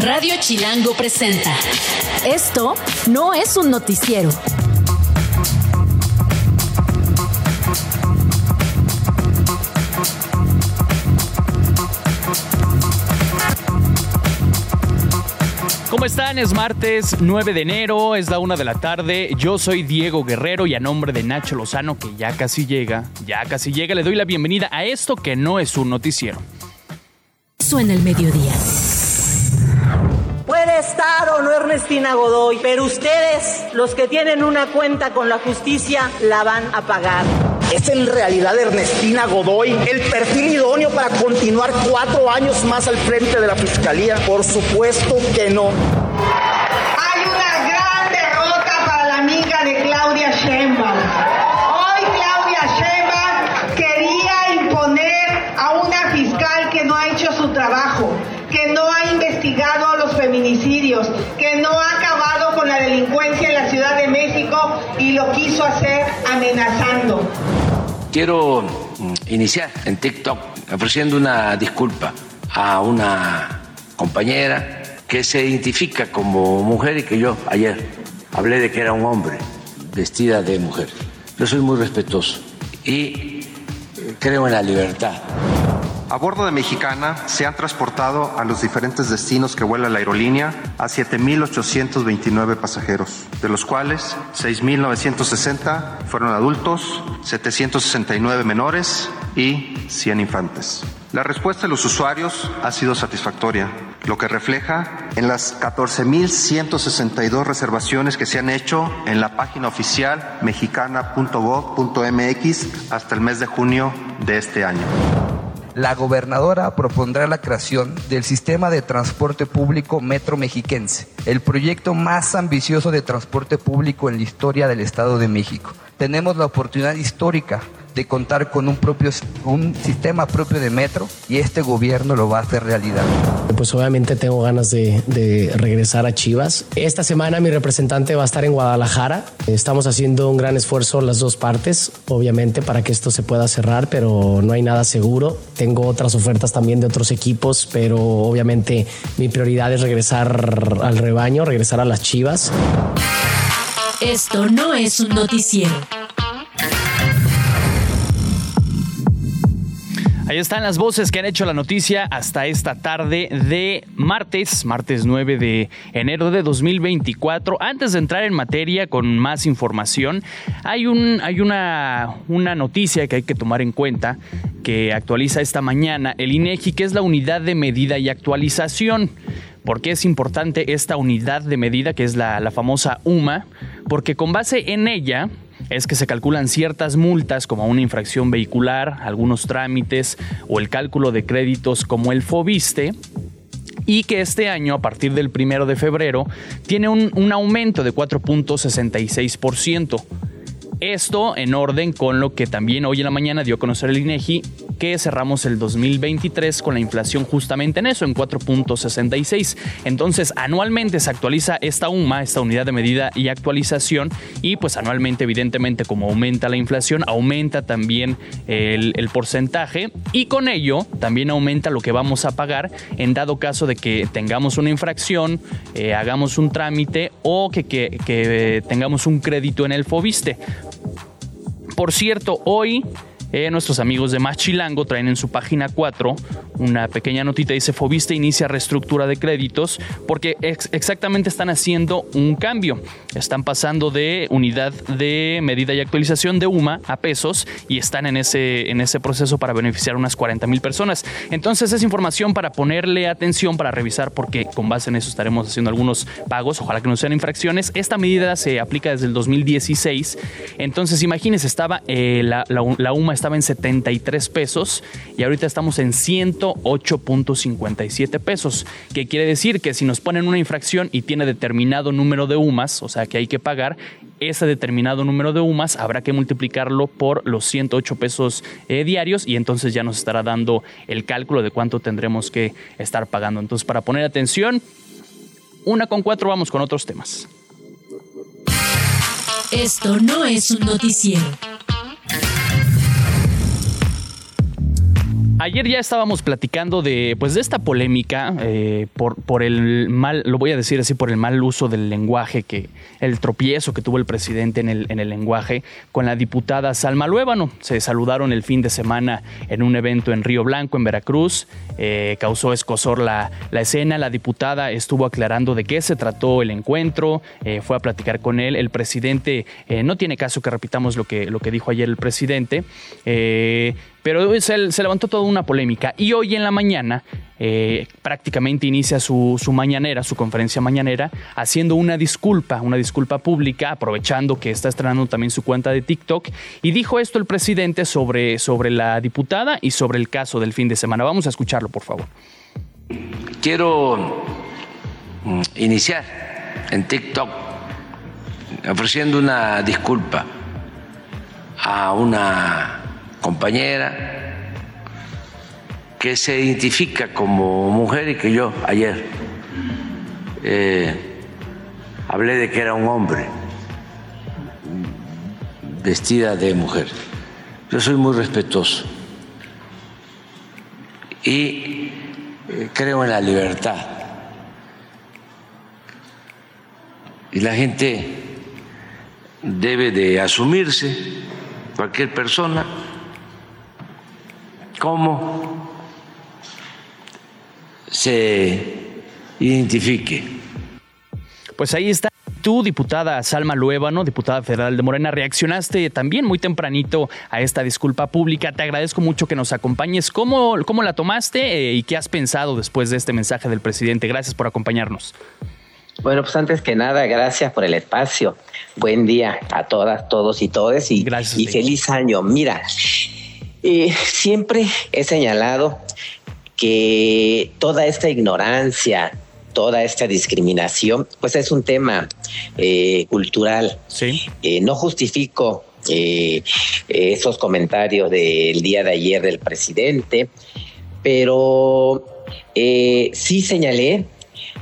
Radio Chilango presenta. Esto no es un noticiero. ¿Cómo están? Es martes 9 de enero, es la una de la tarde. Yo soy Diego Guerrero y a nombre de Nacho Lozano, que ya casi llega, ya casi llega, le doy la bienvenida a esto que no es un noticiero. Suena el mediodía. Puede estar o no Ernestina Godoy, pero ustedes, los que tienen una cuenta con la justicia, la van a pagar. ¿Es en realidad Ernestina Godoy el perfil idóneo para continuar cuatro años más al frente de la Fiscalía? Por supuesto que no. Hay una gran derrota para la amiga de Claudia Sheinbaum. Hoy Claudia Sheinbaum quería imponer a una fiscal que no ha hecho su trabajo, que no ha feminicidios, que no ha acabado con la delincuencia en la Ciudad de México y lo quiso hacer amenazando. Quiero mm, iniciar en TikTok ofreciendo una disculpa a una compañera que se identifica como mujer y que yo ayer hablé de que era un hombre vestida de mujer. Yo soy muy respetuoso y creo en la libertad. A bordo de Mexicana se han transportado a los diferentes destinos que vuela la aerolínea a 7.829 pasajeros, de los cuales 6.960 fueron adultos, 769 menores y 100 infantes. La respuesta de los usuarios ha sido satisfactoria, lo que refleja en las 14.162 reservaciones que se han hecho en la página oficial mexicana.gov.mx hasta el mes de junio de este año. La gobernadora propondrá la creación del sistema de transporte público Metro Mexiquense, el proyecto más ambicioso de transporte público en la historia del Estado de México. Tenemos la oportunidad histórica de contar con un, propio, un sistema propio de metro y este gobierno lo va a hacer realidad. Pues obviamente tengo ganas de, de, regresar a Chivas. Esta semana mi representante va a estar en Guadalajara. Estamos haciendo un gran esfuerzo las dos partes, obviamente, para que esto se pueda cerrar, pero no hay nada seguro. Tengo otras ofertas también de otros equipos, pero obviamente mi prioridad es regresar al rebaño, regresar a las Chivas. Esto no es un noticiero. Ahí están las voces que han hecho la noticia hasta esta tarde de martes, martes 9 de enero de 2024. Antes de entrar en materia con más información, hay, un, hay una, una noticia que hay que tomar en cuenta que actualiza esta mañana el INEGI, que es la unidad de medida y actualización. ¿Por qué es importante esta unidad de medida, que es la, la famosa UMA? Porque con base en ella, es que se calculan ciertas multas como una infracción vehicular, algunos trámites o el cálculo de créditos como el FOBISTE y que este año, a partir del primero de febrero, tiene un, un aumento de 4.66%. Esto en orden con lo que también hoy en la mañana dio a conocer el INEGI que cerramos el 2023 con la inflación justamente en eso, en 4.66. Entonces, anualmente se actualiza esta UMA, esta unidad de medida y actualización, y pues anualmente, evidentemente, como aumenta la inflación, aumenta también el, porcentaje, y con ello también aumenta lo que vamos a pagar en dado caso de que tengamos una infracción, eh, hagamos un trámite o que, que, que tengamos un crédito en el FOBISTE. Por cierto, hoy eh, nuestros amigos de Más Chilango traen en su página 4 una pequeña notita, dice Fobiste inicia reestructura de créditos porque ex exactamente están haciendo un cambio. Están pasando de unidad de medida y actualización de UMA a pesos y están en ese, en ese proceso para beneficiar unas 40 mil personas. Entonces es información para ponerle atención, para revisar porque con base en eso estaremos haciendo algunos pagos, ojalá que no sean infracciones. Esta medida se aplica desde el 2016. Entonces imagínense, estaba eh, la, la UMA estaba en 73 pesos y ahorita estamos en 108.57 pesos, que quiere decir que si nos ponen una infracción y tiene determinado número de UMAS, o sea que hay que pagar, ese determinado número de UMAS habrá que multiplicarlo por los 108 pesos eh, diarios y entonces ya nos estará dando el cálculo de cuánto tendremos que estar pagando. Entonces, para poner atención, una con cuatro vamos con otros temas. Esto no es un noticiero. Ayer ya estábamos platicando de, pues, de esta polémica eh, por, por el mal, lo voy a decir así, por el mal uso del lenguaje, que el tropiezo que tuvo el presidente en el, en el lenguaje con la diputada Salma Luébano. Se saludaron el fin de semana en un evento en Río Blanco, en Veracruz. Eh, causó escosor la, la, escena. La diputada estuvo aclarando de qué se trató el encuentro, eh, fue a platicar con él. El presidente, no tiene caso que repitamos lo que, lo que dijo ayer el presidente. Pero se, se, levantó toda una polémica y hoy en la mañana eh, prácticamente inicia su, su, mañanera, su conferencia mañanera, haciendo una disculpa, una disculpa pública, aprovechando que está estrenando también su cuenta de TikTok. Y dijo esto el presidente sobre, sobre la diputada y sobre el caso del fin de semana. Vamos a escucharlo, por favor. Quiero mm, iniciar en TikTok ofreciendo una disculpa a una compañera que se identifica como mujer y que yo ayer eh, hablé de que era un hombre vestida de mujer. Yo soy muy respetuoso y eh, creo en la libertad. Y la gente debe de asumirse, cualquier persona, cómo se identifique. Pues ahí está. Tú, diputada Salma Luébano, diputada federal de Morena, reaccionaste también muy tempranito a esta disculpa pública. Te agradezco mucho que nos acompañes. ¿Cómo, cómo la tomaste eh, y qué has pensado después de este mensaje del presidente? Gracias por acompañarnos. Bueno, pues antes que nada, gracias por el espacio. Buen día a todas, todos y todes y, y feliz año. Mira, eh, siempre he señalado que toda esta ignorancia, toda esta discriminación, pues es un tema eh, cultural. Sí. Eh, no justifico esos comentarios del día de ayer del presidente, pero sí señalé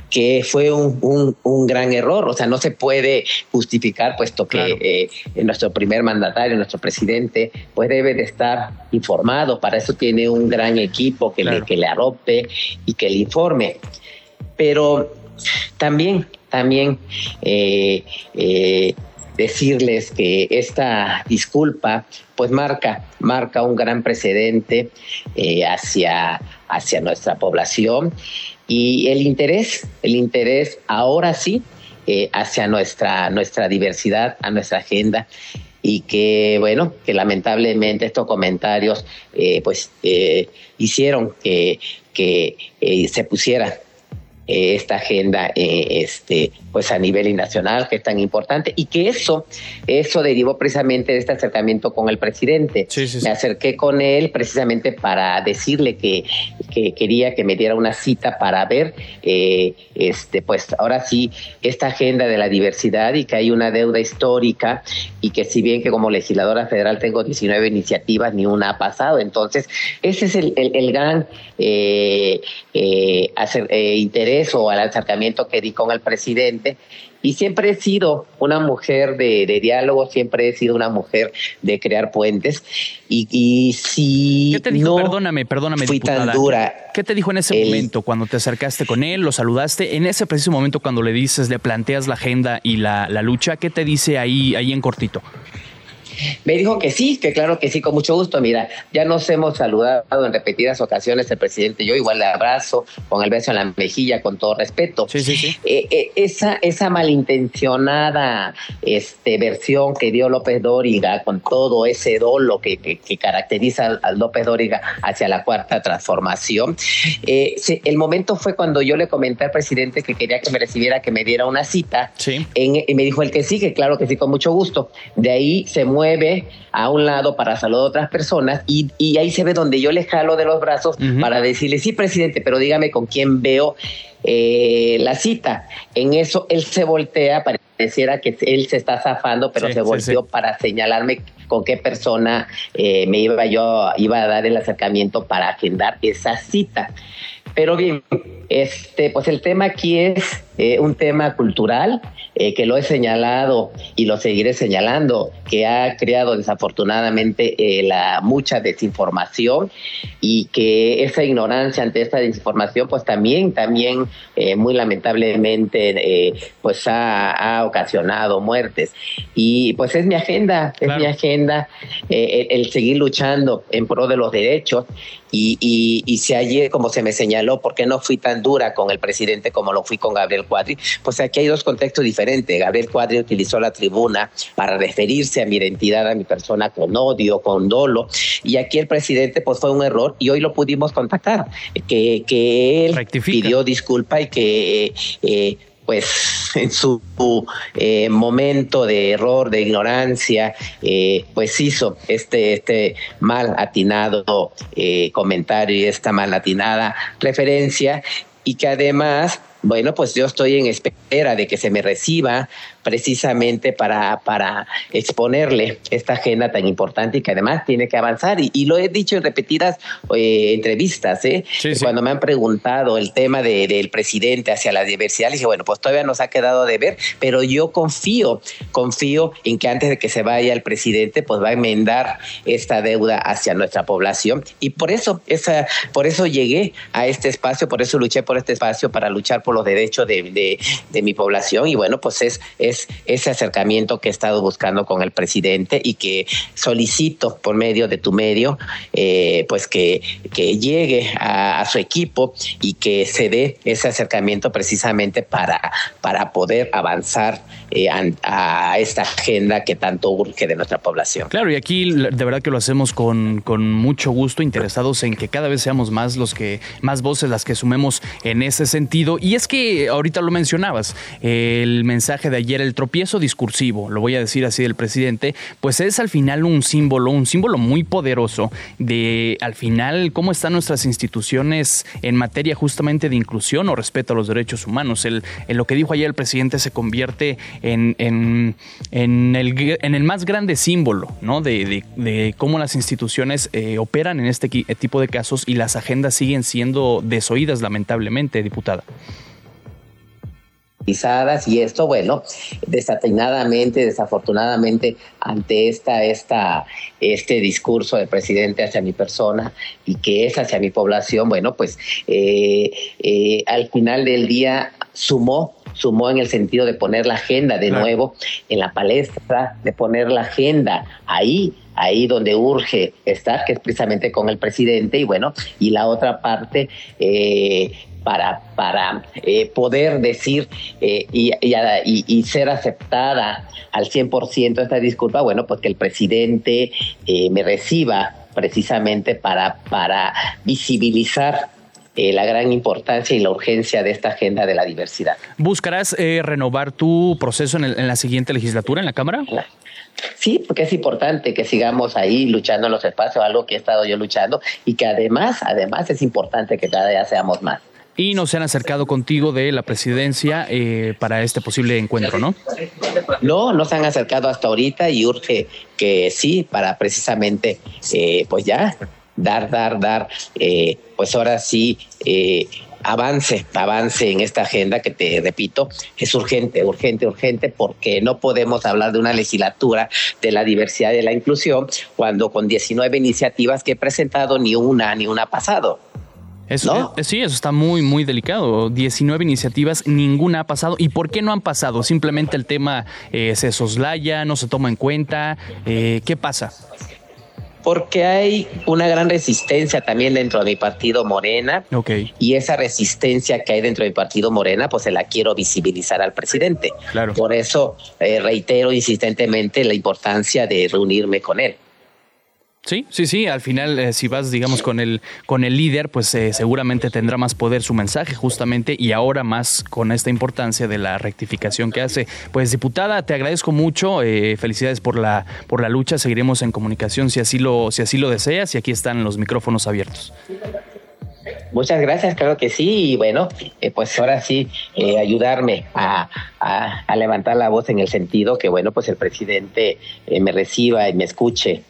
que fue un, un, gran error. O sea, no se puede justificar, puesto que eh, nuestro primer mandatario, nuestro presidente, pues debe de estar informado. Para eso tiene un gran equipo que, le, que le arrope y que le informe. Pero también, también eh, eh, decirles que esta disculpa pues marca, marca un gran precedente hacia, hacia nuestra población y el interés, el interés ahora sí eh, hacia nuestra, nuestra diversidad, a nuestra agenda. Y que bueno, que lamentablemente estos comentarios eh, pues eh, hicieron que, que se pusiera eh, esta agenda eh, este, pues a nivel nacional, que es tan importante, y que eso, eso derivó precisamente de este acercamiento con el presidente. Me acerqué con él precisamente para decirle que, que, quería que me diera una cita para ver, eh, este, pues ahora sí, esta agenda de la diversidad y que hay una deuda histórica y que si bien que como legisladora federal tengo 19 iniciativas, ni una ha pasado. Entonces, ese es el, el, gran hacer, interés o al acercamiento que di con el presidente. Y siempre he sido una mujer de, diálogo, siempre he sido una mujer de crear puentes. Y, si ¿Qué te dijo? perdóname, perdóname, fui tan dura. ¿Qué te dijo en ese momento cuando te acercaste con él, lo saludaste? En ese preciso momento cuando le dices, le planteas la agenda y la, la lucha, ¿qué te dice ahí, ahí en cortito? Me dijo que sí, que claro que sí, con mucho gusto. Mira, ya nos hemos saludado en repetidas ocasiones el presidente y yo, igual le abrazo con el beso en la mejilla, con todo respeto. Sí, sí, sí. Eh, eh, esa, esa malintencionada este, versión que dio López Dóriga con todo ese dolo que, que, caracteriza al, López Dóriga hacia la cuarta transformación. Eh, el momento fue cuando yo le comenté al presidente que quería que me recibiera, que me diera una cita. Sí. y me dijo el que sí, que claro que sí, con mucho gusto. De ahí se mueve mueve a un lado para saludar a otras personas y, y ahí se ve donde yo le jalo de los brazos para decirle, sí, presidente, pero dígame con quién veo eh, la cita. En eso él se voltea, pareciera que él se está zafando, pero se volteó para señalarme con qué persona eh, me iba yo iba a dar el acercamiento para agendar esa cita. Pero bien, este, pues el tema aquí es eh, un tema cultural eh, que lo he señalado y lo seguiré señalando, que ha creado desafortunadamente eh, la mucha desinformación y que esa ignorancia ante esta desinformación, pues también, también muy lamentablemente, pues ha, ha, ocasionado muertes. Y pues es mi agenda, es mi agenda el, seguir luchando en pro de los derechos y, y, y, si ayer, como se me señaló, ¿por qué no fui tan dura con el presidente como lo fui con Gabriel Cuadri? Pues aquí hay dos contextos diferentes. Gabriel Cuadri utilizó la tribuna para referirse a mi identidad, a mi persona con odio, con dolo, y aquí el presidente pues fue un error y hoy lo pudimos contactar, que, que él pidió disculpa y que... Eh, pues en su eh, momento de error, de ignorancia, eh, pues hizo este, este mal atinado eh, comentario y esta mal atinada referencia y que además, bueno, pues yo estoy en espera de que se me reciba precisamente para, para exponerle esta agenda tan importante y que además tiene que avanzar. Y, lo he dicho en repetidas eh, entrevistas, ¿eh? cuando me han preguntado el tema de, del presidente hacia la diversidad, le dije, bueno, pues todavía nos ha quedado de ver, pero yo confío, confío en que antes de que se vaya el presidente, pues va a enmendar esta deuda hacia nuestra población. Y por eso, esa, por eso llegué a este espacio, por eso luché por este espacio, para luchar por los derechos de, de, de mi población. Y bueno, pues es, es ese acercamiento que he estado buscando con el presidente y que solicito por medio de tu medio, eh, pues que, que llegue a, su equipo y que se dé ese acercamiento precisamente para, para poder avanzar eh, a, esta agenda que tanto urge de nuestra población. Claro, y aquí de verdad que lo hacemos con, con mucho gusto, interesados en que cada vez seamos más los que, más voces las que sumemos en ese sentido. Y es que ahorita lo mencionabas, el mensaje de ayer el tropiezo discursivo, lo voy a decir así del presidente, pues es al final un símbolo, un símbolo muy poderoso de al final cómo están nuestras instituciones en materia justamente de inclusión o respeto a los derechos humanos. El, lo que dijo ayer el presidente se convierte en, en, el, en el más grande símbolo ¿no? de, de, cómo las instituciones eh, operan en este tipo de casos y las agendas siguen siendo desoídas lamentablemente, diputada y esto, bueno, desatinadamente, desafortunadamente, ante esta, esta, este discurso del presidente hacia mi persona y que es hacia mi población, bueno, pues eh, eh, al final del día sumó sumó en el sentido de poner la agenda de nuevo en la palestra, de poner la agenda ahí, ahí donde urge estar, que es precisamente con el presidente, y bueno, y la otra parte, eh, para, para eh, poder decir eh, y, y, ser aceptada al 100% esta disculpa, bueno, pues que el presidente eh, me reciba precisamente para, para visibilizar la gran importancia y la urgencia de esta agenda de la diversidad. ¿Buscarás renovar tu proceso en, en, la siguiente legislatura en la Cámara? Sí, porque es importante que sigamos ahí luchando en los espacios, algo que he estado yo luchando y que además, además es importante que cada día seamos más y no se han acercado contigo de la presidencia eh, para este posible encuentro, ¿no? No, no se han acercado hasta ahorita y urge que sí, para precisamente, eh, pues ya, dar, dar, dar, eh, pues ahora sí, avance, avance en esta agenda que te repito, es urgente, urgente, urgente, porque no podemos hablar de una legislatura de la diversidad y de la inclusión cuando con 19 iniciativas que he presentado ni una, ni una ha pasado. Eso, eh, sí, eso está muy, muy delicado. 19 iniciativas, ninguna ha pasado. ¿Y por qué no han pasado? Simplemente el tema eh, se soslaya, no se toma en cuenta. Eh, ¿Qué pasa? Porque hay una gran resistencia también dentro de mi partido Morena. Okay. Y esa resistencia que hay dentro de mi partido Morena, pues se la quiero visibilizar al presidente. Claro. Por eso reitero insistentemente la importancia de reunirme con él. Sí, sí, sí. Al final, eh, si vas, digamos, con el, con el líder, pues eh, seguramente tendrá más poder su mensaje, justamente, y ahora más con esta importancia de la rectificación que hace. Pues, diputada, te agradezco mucho. Eh, felicidades por la, por la lucha. Seguiremos en comunicación si así lo, si así lo deseas, y aquí están los micrófonos abiertos. Muchas gracias, claro que sí. Y bueno, pues ahora sí, ayudarme a, a, a, levantar la voz en el sentido que, bueno, pues el presidente me reciba y me escuche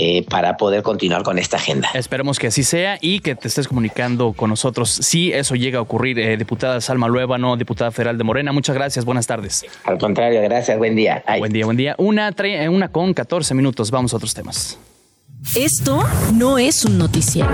eh, para poder continuar con esta agenda. Esperemos que así sea y que te estés comunicando con nosotros si eso llega a ocurrir. Eh, diputada Salma Luébano, diputada federal de Morena, muchas gracias, buenas tardes. Al contrario, gracias, buen día. Buen día, buen día. Una, una con 14 minutos, vamos a otros temas. Esto no es un noticiero.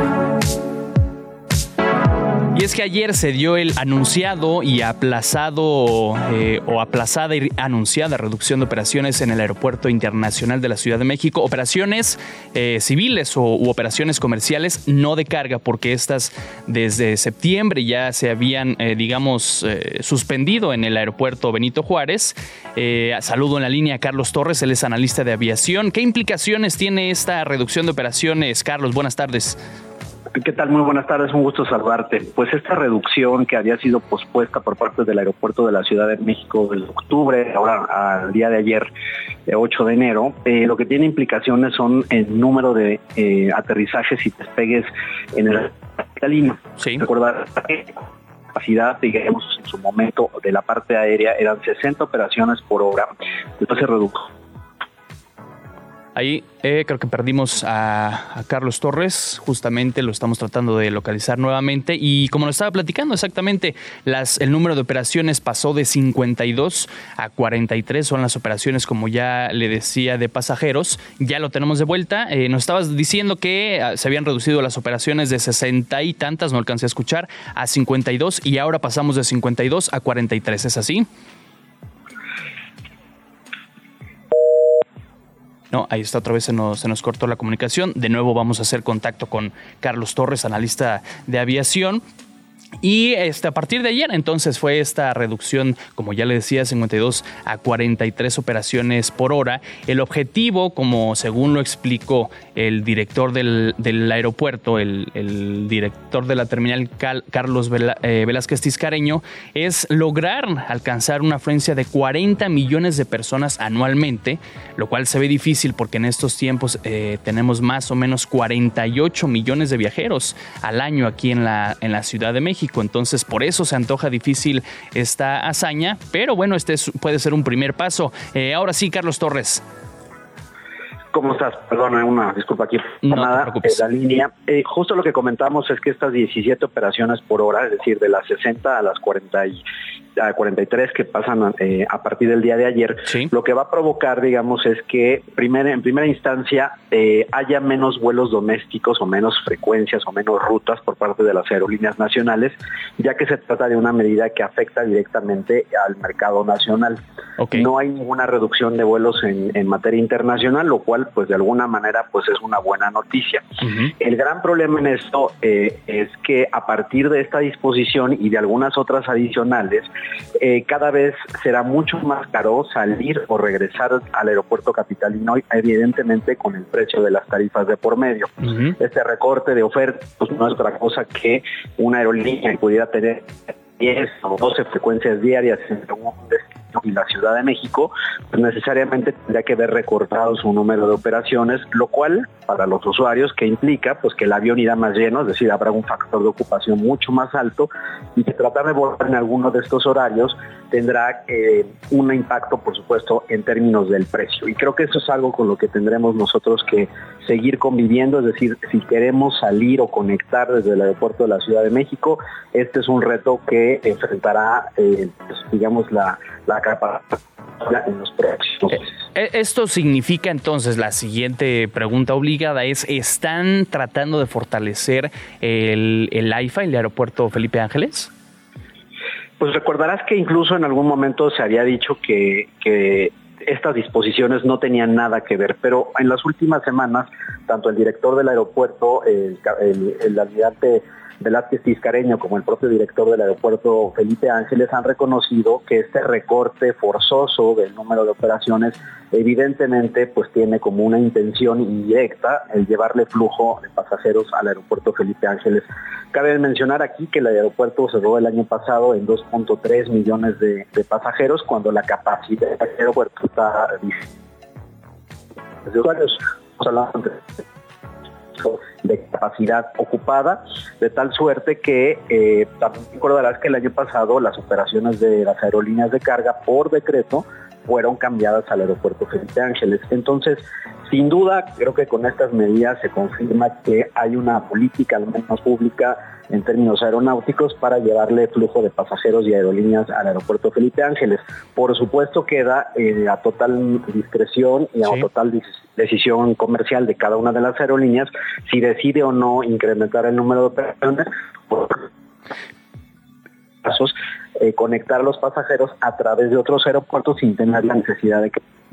Y es que ayer se dio el anunciado y aplazado eh, o aplazada y anunciada reducción de operaciones en el Aeropuerto Internacional de la Ciudad de México. Operaciones eh, civiles o, u operaciones comerciales, no de carga, porque estas desde septiembre ya se habían, eh, digamos, suspendido en el Aeropuerto Benito Juárez. saludo en la línea a Carlos Torres, él es analista de aviación. ¿Qué implicaciones tiene esta reducción de operaciones? Carlos, buenas tardes. ¿Qué tal? Muy buenas tardes, un gusto saludarte. Pues esta reducción que había sido pospuesta por parte del aeropuerto de la Ciudad de México del octubre, ahora al día de ayer, 8 eh, de enero, eh, lo que tiene implicaciones son el número de eh, aterrizajes y despegues en el capitalino. Sí. Recordar que la capacidad, digamos, en su momento de la parte aérea eran 60 operaciones por hora, después se redujo Ahí eh, creo que perdimos a, Carlos Torres, justamente lo estamos tratando de localizar nuevamente. Y como lo estaba platicando exactamente, las, el número de operaciones pasó de 52 a 43, son las operaciones como ya le decía de pasajeros, ya lo tenemos de vuelta, eh, nos estabas diciendo que ah, se habían reducido las operaciones de 60 y tantas, no alcancé a escuchar, a 52 y ahora pasamos de 52 a 43, ¿es así? No, ahí está otra vez se nos, se nos cortó la comunicación. De nuevo vamos a hacer contacto con Carlos Torres, analista de aviación, y este, a partir de ayer, entonces, fue esta reducción, como ya le decía, 52 a 43 operaciones por hora. El objetivo, como según lo explicó el director del, aeropuerto, el, director de la terminal Carlos eh, Velázquez Tiscareño, es lograr alcanzar una afluencia de 40 millones de personas anualmente, lo cual se ve difícil porque en estos tiempos eh, tenemos más o menos 48 millones de viajeros al año aquí en la, en la Ciudad de México. Entonces, por eso se antoja difícil esta hazaña, pero bueno, este puede ser un primer paso. Eh, ahora sí, Carlos Torres. ¿Cómo estás? Perdón, una disculpa aquí. No nada, la línea. Eh, justo lo que comentamos es que estas 17 operaciones por hora, es decir, de las 60 a las 40 y, a 43 que pasan eh, a partir del día de ayer, lo que va a provocar, digamos, es que primer, en primera instancia eh, haya menos vuelos domésticos o menos frecuencias o menos rutas por parte de las aerolíneas nacionales, ya que se trata de una medida que afecta directamente al mercado nacional. No hay ninguna reducción de vuelos en, materia internacional, lo cual, pues de alguna manera, pues es una buena noticia. El gran problema en esto eh, es que a partir de esta disposición y de algunas otras adicionales, eh, cada vez será mucho más caro salir o regresar al aeropuerto capitalino, evidentemente con el precio de las tarifas de por medio. Este recorte de oferta pues, no es otra cosa que una aerolínea que pudiera tener 10 o 12 frecuencias diarias en un destino y la Ciudad de México, pues necesariamente tendría que ver recortado su número de operaciones, lo cual para los usuarios que implica pues que el avión irá más lleno, es decir, habrá un factor de ocupación mucho más alto y que tratar de volar en alguno de estos horarios tendrá eh, un impacto, por supuesto, en términos del precio. Y creo que eso es algo con lo que tendremos nosotros que seguir conviviendo, es decir, si queremos salir o conectar desde el aeropuerto de la Ciudad de México, este es un reto que enfrentará, eh, pues, digamos, la, la en los próximos eh, eh, Esto significa entonces, la siguiente pregunta obligada es, ¿están tratando de fortalecer el, el AIFA, el aeropuerto Felipe Ángeles? Pues recordarás que incluso en algún momento se había dicho que, que estas disposiciones no tenían nada que ver, pero en las últimas semanas, tanto el director del aeropuerto, el, el, el almirante Velázquez Tiscareño como el propio director del aeropuerto Felipe Ángeles han reconocido que este recorte forzoso del número de operaciones evidentemente pues tiene como una intención indirecta el llevarle flujo de pasajeros al aeropuerto Felipe Ángeles. Cabe mencionar aquí que el aeropuerto cerró el año pasado en 2.3 millones de, pasajeros cuando la capacidad del aeropuerto está de usuarios de capacidad ocupada, de tal suerte que eh, también recordarás que el año pasado las operaciones de las aerolíneas de carga por decreto fueron cambiadas al aeropuerto Felipe Ángeles. Entonces, sin duda, creo que con estas medidas se confirma que hay una política, al menos pública, en términos aeronáuticos para llevarle flujo de pasajeros y aerolíneas al aeropuerto Felipe Ángeles. Por supuesto queda eh, a total discreción y a total decisión comercial de cada una de las aerolíneas si decide o no incrementar el número de operaciones. Por casos, eh, conectar a los pasajeros a través de otros aeropuertos sin tener la necesidad de,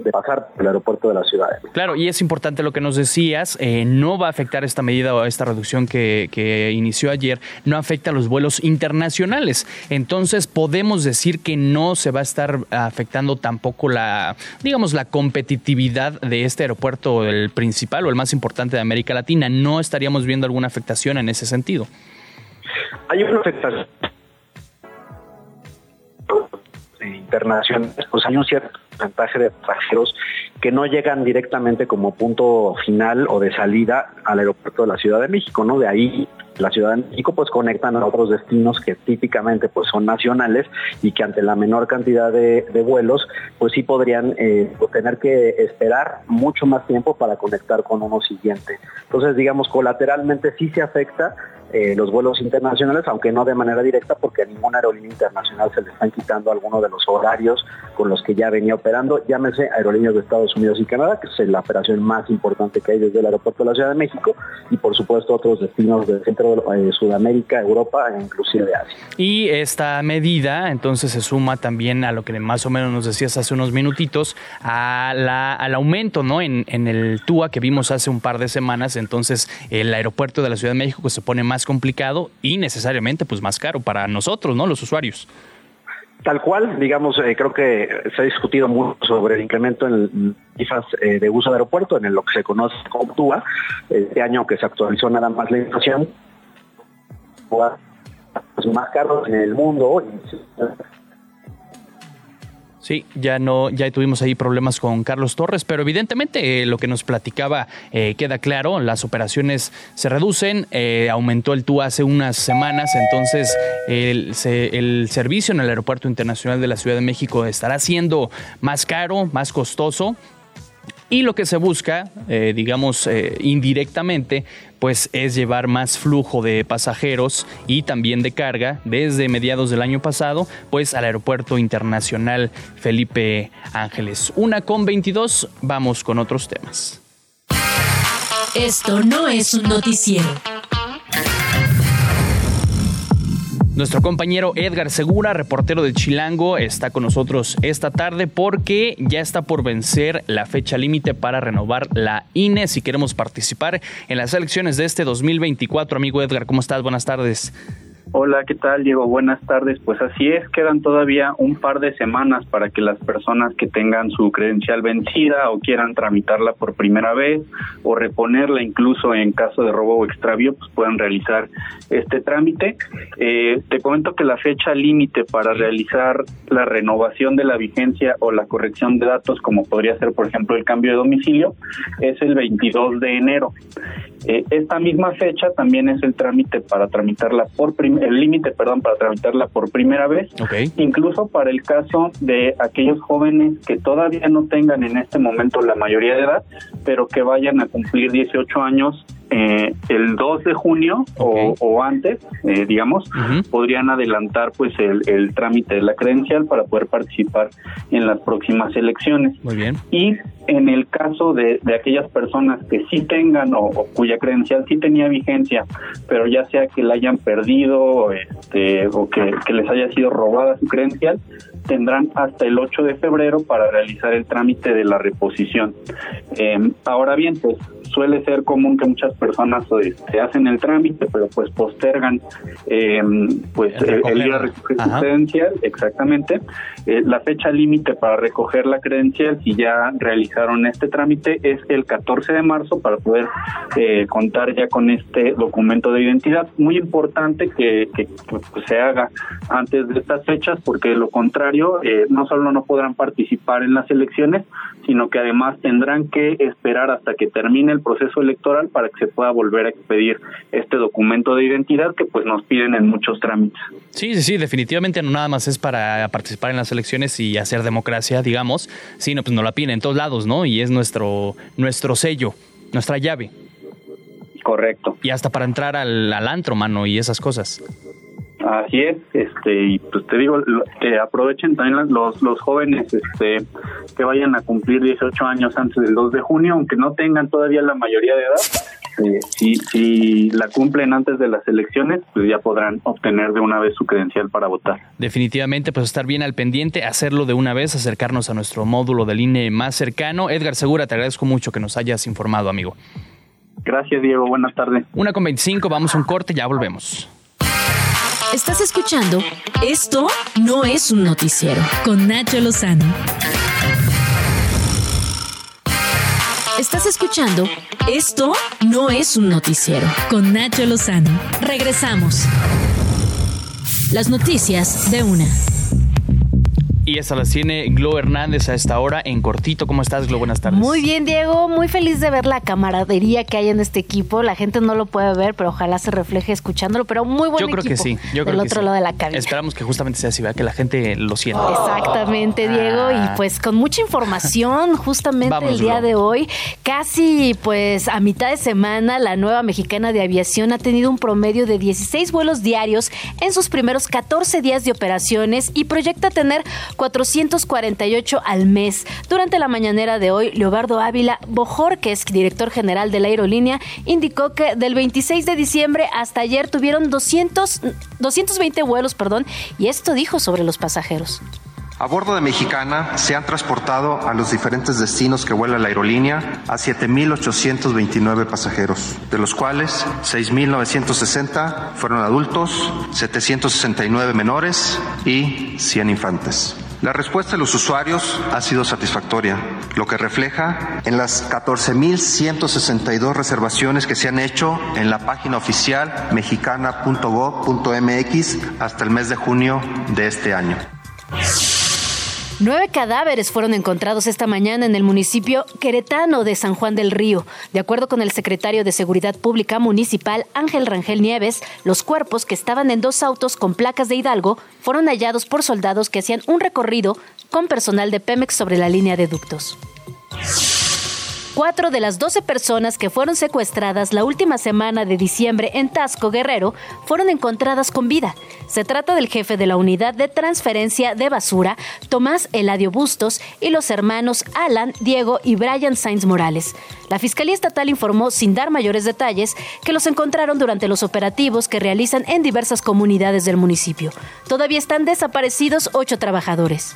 pasar por el aeropuerto de la ciudad. Claro, y es importante lo que nos decías, eh, no va a afectar esta medida o esta reducción que, que inició ayer, no afecta a los vuelos internacionales. Entonces podemos decir que no se va a estar afectando tampoco la, digamos, la competitividad de este aeropuerto, el principal o el más importante de América Latina. No estaríamos viendo alguna afectación en ese sentido. Hay una afectación internacionales, pues hay un cierto porcentaje de pasajeros que no llegan directamente como punto final o de salida al aeropuerto de la Ciudad de México, ¿no? De ahí la Ciudad de México pues conectan a otros destinos que típicamente pues son nacionales y que ante la menor cantidad de, vuelos pues sí podrían eh, tener que esperar mucho más tiempo para conectar con uno siguiente. Entonces digamos colateralmente sí se afecta eh, los vuelos internacionales, aunque no de manera directa, porque a ninguna aerolínea internacional se le están quitando algunos de los horarios con los que ya venía operando, llámese aerolíneas de Estados Unidos y Canadá, que es la operación más importante que hay desde el aeropuerto de la Ciudad de México, y por supuesto otros destinos del centro de eh, Sudamérica, Europa e inclusive Asia. Y esta medida entonces se suma también a lo que más o menos nos decías hace unos minutitos, a la, al aumento ¿no? en, en el TUA que vimos hace un par de semanas, entonces el aeropuerto de la Ciudad de México se pone más complicado y necesariamente pues más caro para nosotros, ¿no? Los usuarios. Tal cual, digamos, eh, creo que se ha discutido mucho sobre el incremento en tarifas eh, de uso de aeropuerto, en lo que se conoce como TUA. Este año que se actualizó nada más la inflación, pues, más caro en el mundo. Sí, ya no, ya tuvimos ahí problemas con Carlos Torres, pero evidentemente eh, lo que nos platicaba eh, queda claro, las operaciones se reducen, eh, aumentó el TU hace unas semanas, entonces el, el, servicio en el Aeropuerto Internacional de la Ciudad de México estará siendo más caro, más costoso, y lo que se busca, digamos indirectamente, pues es llevar más flujo de pasajeros y también de carga desde mediados del año pasado, pues al aeropuerto internacional Felipe Ángeles. Una con 22, vamos con otros temas. Esto no es un noticiero. Nuestro compañero Edgar Segura, reportero de Chilango, está con nosotros esta tarde porque ya está por vencer la fecha límite para renovar la INE. Si queremos participar en las elecciones de este 2024, amigo Edgar, ¿cómo estás? Buenas tardes. Hola, ¿qué tal, Diego? Buenas tardes. Pues así es, quedan todavía un par de semanas para que las personas que tengan su credencial vencida o quieran tramitarla por primera vez o reponerla incluso en caso de robo o extravío, pues puedan realizar este trámite. Eh, te comento que la fecha límite para realizar la renovación de la vigencia o la corrección de datos, como podría ser, por ejemplo, el cambio de domicilio, es el 22 de enero. Eh, esta misma fecha también es el trámite para tramitarla por el límite, perdón, para tramitarla por primera vez. Incluso para el caso de aquellos jóvenes que todavía no tengan en este momento la mayoría de edad, pero que vayan a cumplir 18 años eh, el 2 de junio o, antes, eh, digamos, podrían adelantar pues el, trámite de la credencial para poder participar en las próximas elecciones. Muy bien. Y en el caso de, aquellas personas que sí tengan o, cuya credencial sí tenía vigencia, pero ya sea que la hayan perdido este, o que, les haya sido robada su credencial, tendrán hasta el 8 de febrero para realizar el trámite de la reposición. Eh, ahora bien, pues suele ser común que muchas personas se este, hacen el trámite, pero pues postergan eh, pues el, ir a recoger su credencial, exactamente. Eh, la fecha límite para recoger la credencial, si ya realizaron este trámite, es el 14 de marzo para poder eh, contar ya con este documento de identidad. Muy importante que, pues, se haga antes de estas fechas, porque de lo contrario, no solo no podrán participar en las elecciones, sino que además tendrán que esperar hasta que termine el proceso electoral para que se pueda volver a expedir este documento de identidad que pues nos piden en muchos trámites. Sí, sí, sí, definitivamente no nada más es para participar en las elecciones y hacer democracia, digamos, sino pues nos la piden en todos lados, ¿no? Y es nuestro nuestro sello, nuestra llave. Correcto. Y hasta para entrar al, al antro, mano, y esas cosas. Así es, este, y pues te digo, que aprovechen también los, los jóvenes este, que vayan a cumplir 18 años antes del 2 de junio, aunque no tengan todavía la mayoría de edad, eh, si, si la cumplen antes de las elecciones, pues ya podrán obtener de una vez su credencial para votar. Definitivamente, pues estar bien al pendiente, hacerlo de una vez, acercarnos a nuestro módulo del INE más cercano. Edgar Segura, te agradezco mucho que nos hayas informado, amigo. Gracias, Diego. Buenas tardes. Una con 25, vamos a un corte, ya volvemos. Estás escuchando Esto no es un noticiero con Nacho Lozano. Estás escuchando Esto no es un noticiero con Nacho Lozano. Regresamos. Las noticias de una. Y esa la tiene Glo Hernández a esta hora en cortito. ¿Cómo estás, Glo? Buenas tardes. Muy bien, Diego. Muy feliz de ver la camaradería que hay en este equipo. La gente no lo puede ver, pero ojalá se refleje escuchándolo. Pero muy buen Yo creo que sí. Yo del creo otro que sí. lado de la cabina. Esperamos que justamente sea así, ¿verdad? que la gente lo sienta. Exactamente, Diego. Ah. Y pues con mucha información, justamente el día Glo. de hoy, casi pues a mitad de semana, la nueva mexicana de aviación ha tenido un promedio de 16 vuelos diarios en sus primeros 14 días de operaciones y proyecta tener 448 al mes. Durante la mañanera de hoy, Leobardo Ávila Bojor, que es director general de la aerolínea, indicó que del 26 de diciembre hasta ayer tuvieron 200, 220 vuelos, perdón, y esto dijo sobre los pasajeros. A bordo de Mexicana se han transportado a los diferentes destinos que vuela la aerolínea a 7.829 pasajeros, de los cuales 6.960 fueron adultos, 769 menores y 100 infantes. La respuesta de los usuarios ha sido satisfactoria, lo que refleja en las 14.162 reservaciones que se han hecho en la página oficial mexicana.gov.mx hasta el mes de junio de este año. Nueve cadáveres fueron encontrados esta mañana en el municipio queretano de San Juan del Río. De acuerdo con el secretario de Seguridad Pública Municipal, Ángel Rangel Nieves, los cuerpos que estaban en dos autos con placas de Hidalgo fueron hallados por soldados que hacían un recorrido con personal de Pemex sobre la línea de ductos. Cuatro de las 12 personas que fueron secuestradas la última semana de diciembre en Tasco, Guerrero, fueron encontradas con vida. Se trata del jefe de la unidad de transferencia de basura, Tomás Eladio Bustos, y los hermanos Alan, Diego y Brian Sainz Morales. La Fiscalía Estatal informó, sin dar mayores detalles, que los encontraron durante los operativos que realizan en diversas comunidades del municipio. Todavía están desaparecidos ocho trabajadores.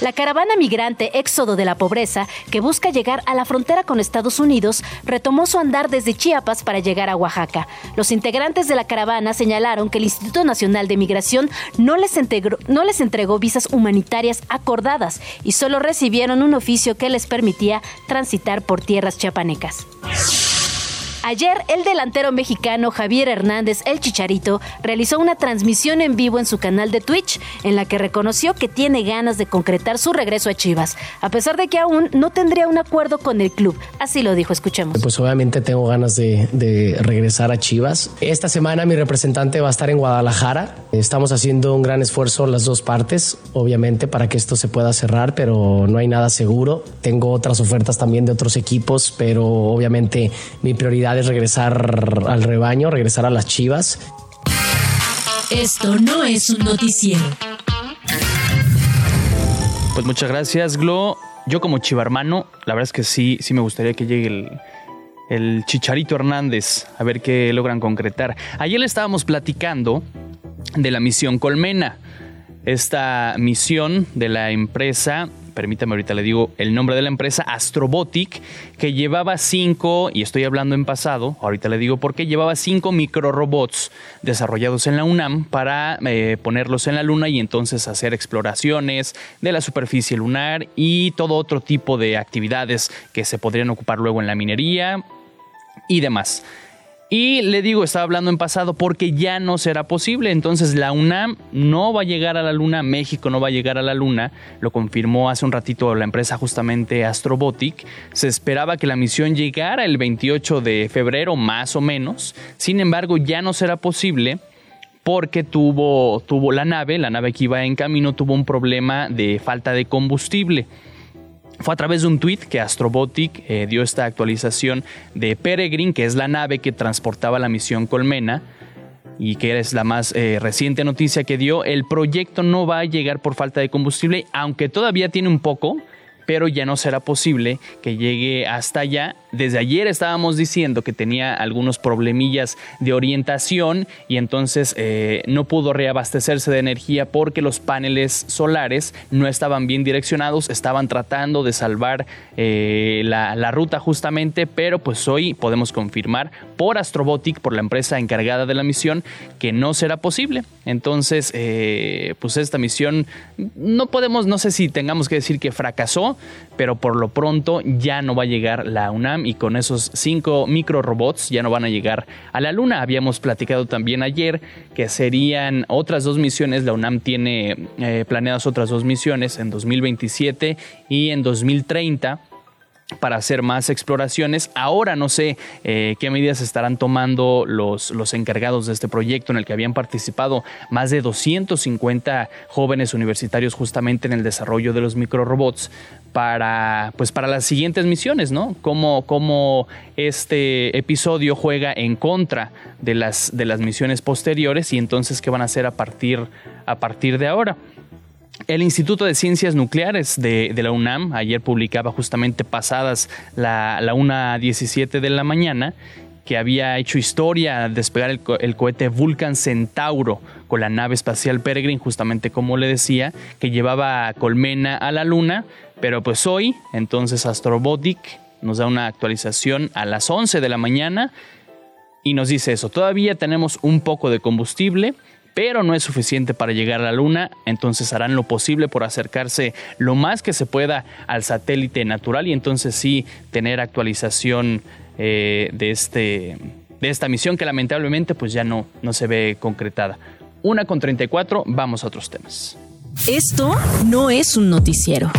La caravana migrante Éxodo de la Pobreza, que busca llegar a la frontera con Estados Unidos, retomó su andar desde Chiapas para llegar a Oaxaca. Los integrantes de la caravana señalaron que el Instituto Nacional de Migración no les, no les entregó visas humanitarias acordadas y solo recibieron un oficio que les permitía transitar por tierras chiapanecas. Ayer, el delantero mexicano Javier Hernández, el Chicharito, realizó una transmisión en vivo en su canal de Twitch, en la que reconoció que tiene ganas de concretar su regreso a Chivas, a pesar de que aún no tendría un acuerdo con el club. Así lo dijo, escuchemos. Pues obviamente tengo ganas de, regresar a Chivas. Esta semana mi representante va a estar en Guadalajara. Estamos haciendo un gran esfuerzo las dos partes, obviamente, para que esto se pueda cerrar, pero no hay nada seguro. Tengo otras ofertas también de otros equipos, pero obviamente mi prioridad es regresar al rebaño, regresar a las Chivas. Esto no es un noticiero. Pues muchas gracias, Glo. Yo como chivarmano, la verdad es que sí, sí me gustaría que llegue el, el Chicharito Hernández, a ver qué logran concretar. Ayer le estábamos platicando de la misión Colmena. Esta misión de la empresa, permítame ahorita le digo el nombre de la empresa, Astrobotic, que llevaba cinco, y estoy hablando en pasado, ahorita le digo por qué, llevaba cinco microrobots desarrollados en la UNAM para eh, ponerlos en la Luna y entonces hacer exploraciones de la superficie lunar y todo otro tipo de actividades que se podrían ocupar luego en la minería y demás. Y le digo, estaba hablando en pasado porque ya no será posible. Entonces la UNAM no va a llegar a la Luna, México no va a llegar a la Luna. Lo confirmó hace un ratito la empresa justamente Astrobotic. Se esperaba que la misión llegara el 28 de febrero, más o menos. Sin embargo, ya no será posible porque tuvo, tuvo la nave, la nave que iba en camino, tuvo un problema de falta de combustible. Fue a través de un tweet que Astrobotic eh, dio esta actualización de Peregrine, que es la nave que transportaba la misión Colmena y que es la más eh, reciente noticia que dio. El proyecto no va a llegar por falta de combustible, aunque todavía tiene un poco, pero ya no será posible que llegue hasta allá. Desde ayer estábamos diciendo que tenía algunos problemillas de orientación y entonces eh, no pudo reabastecerse de energía porque los paneles solares no estaban bien direccionados, estaban tratando de salvar eh, la, ruta justamente, pero pues hoy podemos confirmar por Astrobotic, por la empresa encargada de la misión, que no será posible. Entonces, eh, pues esta misión no podemos, no sé si tengamos que decir que fracasó, pero por lo pronto ya no va a llegar la UNAM y con esos cinco micro robots ya no van a llegar a la Luna. Habíamos platicado también ayer que serían otras dos misiones. La UNAM tiene eh, planeadas otras dos misiones en 2027 y en 2030 para hacer más exploraciones. Ahora no sé eh, qué medidas estarán tomando los, los encargados de este proyecto en el que habían participado más de 250 jóvenes universitarios justamente en el desarrollo de los microrobots para, pues para las siguientes misiones, ¿no? Cómo, cómo este episodio juega en contra de las, de las misiones posteriores y entonces qué van a hacer a partir, a partir de ahora. El Instituto de Ciencias Nucleares de, la UNAM ayer publicaba justamente pasadas la, la 1.17 de la mañana que había hecho historia al despegar el, cohete Vulcan Centauro con la nave espacial Peregrine, justamente como le decía, que llevaba a Colmena a la Luna, pero pues hoy, entonces Astrobotic nos da una actualización a las 11 de la mañana y nos dice eso, todavía tenemos un poco de combustible, pero no es suficiente para llegar a la Luna, entonces harán lo posible por acercarse lo más que se pueda al satélite natural y entonces sí tener actualización eh, de, este, de esta misión que lamentablemente pues ya no, no se ve concretada. Una con 34, vamos a otros temas. Esto no es un noticiero.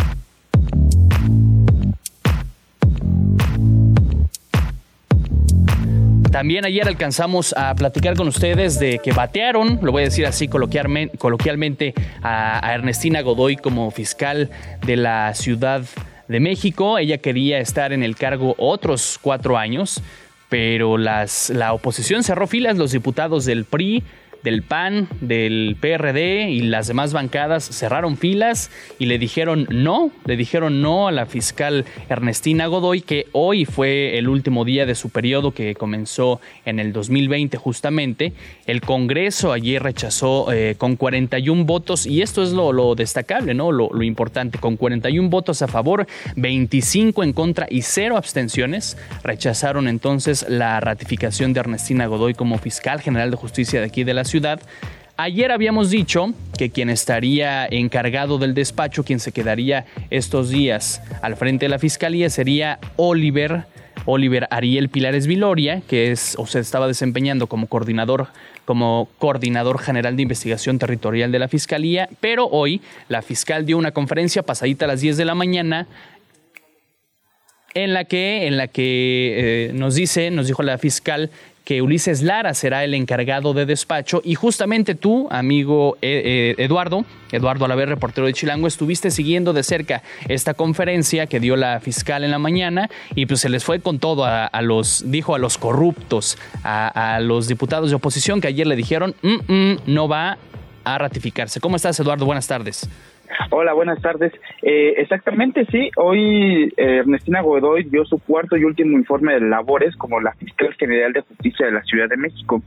También ayer alcanzamos a platicar con ustedes de que batearon, lo voy a decir así coloquialmente, a, Ernestina Godoy como fiscal de la Ciudad de México. Ella quería estar en el cargo otros cuatro años, pero las, la oposición cerró filas, los diputados del PRI, del PAN, del PRD y las demás bancadas cerraron filas y le dijeron no, le dijeron no a la fiscal Ernestina Godoy, que hoy fue el último día de su periodo que comenzó en el 2020 justamente. El Congreso ayer rechazó eh, con 41 votos y esto es lo, destacable, ¿no? Lo, lo importante, con 41 votos a favor, 25 en contra y cero abstenciones, rechazaron entonces la ratificación de Ernestina Godoy como fiscal general de justicia de aquí de la ciudad. Ayer habíamos dicho que quien estaría encargado del despacho, quien se quedaría estos días al frente de la fiscalía, sería Oliver, Oliver Ariel Pilares Viloria, que es o se estaba desempeñando como coordinador como coordinador general de investigación territorial de la Fiscalía, pero hoy la fiscal dio una conferencia pasadita a las 10 de la mañana en la que, en la que eh, nos dice, nos dijo la fiscal que Ulises Lara será el encargado de despacho y justamente tú, amigo eh, eh, Eduardo, Eduardo Alaver, reportero de Chilango, estuviste siguiendo de cerca esta conferencia que dio la fiscal en la mañana y pues se les fue con todo a, los, dijo a los corruptos, a, los diputados de oposición que ayer le dijeron, mm, mm, no va a ratificarse. ¿Cómo estás, Eduardo? Buenas tardes. Hola, buenas tardes. Eh, exactamente, sí. Hoy eh, Ernestina Godoy dio su cuarto y último informe de labores como la fiscal general de justicia de la Ciudad de México.